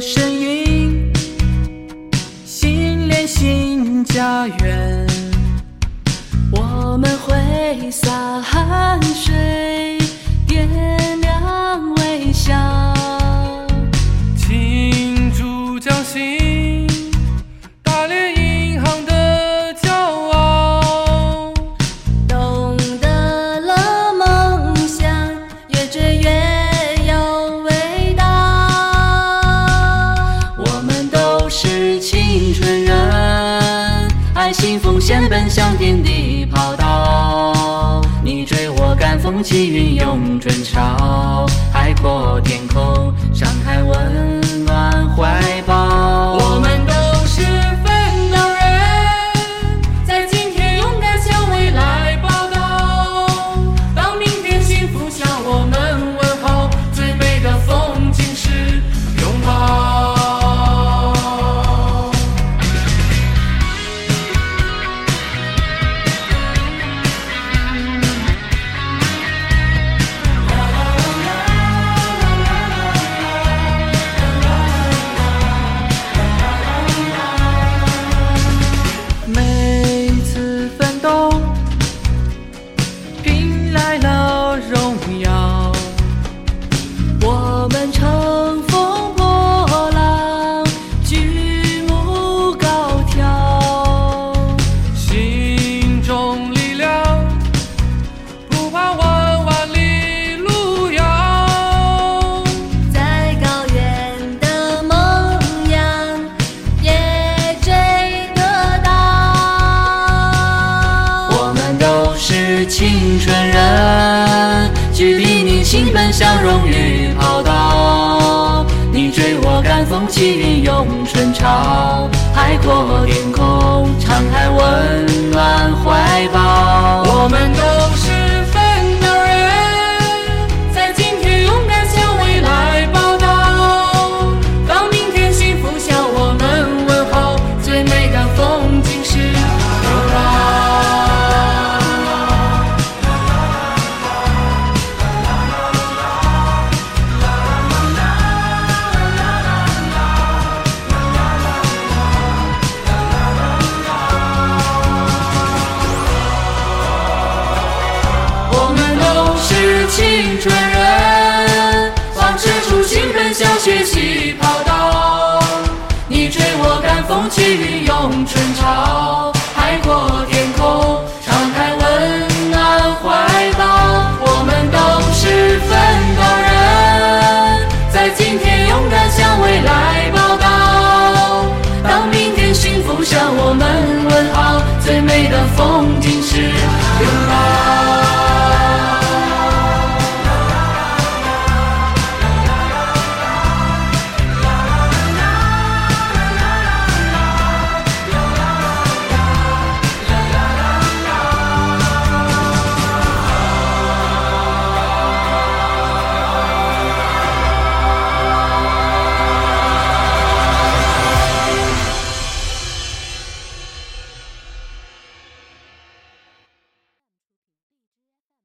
声音，心连心，家园。我们挥洒汗水，爱心奉献，奔向天地跑道。你追我赶，风起云涌，春潮，海阔天空，张开温青春人，举笔铭心奔向荣誉跑道。你追我赶，风起云涌，春潮，海阔天空，敞开我青春人，保持初心，奔向学习跑道。你追我赶，风起云涌，春潮。